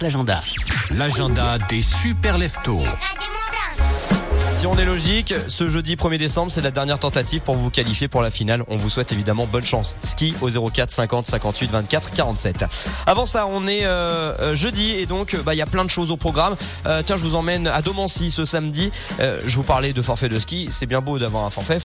L'agenda. L'agenda des super leftos. Si on est logique, ce jeudi 1er décembre, c'est la dernière tentative pour vous qualifier pour la finale. On vous souhaite évidemment bonne chance. Ski au 04 50 58 24 47. Avant ça, on est euh, euh, jeudi et donc euh, bah il y a plein de choses au programme. Euh, tiens, je vous emmène à Domancy ce samedi. Euh, je vous parlais de forfait de ski. C'est bien beau d'avoir un forfait,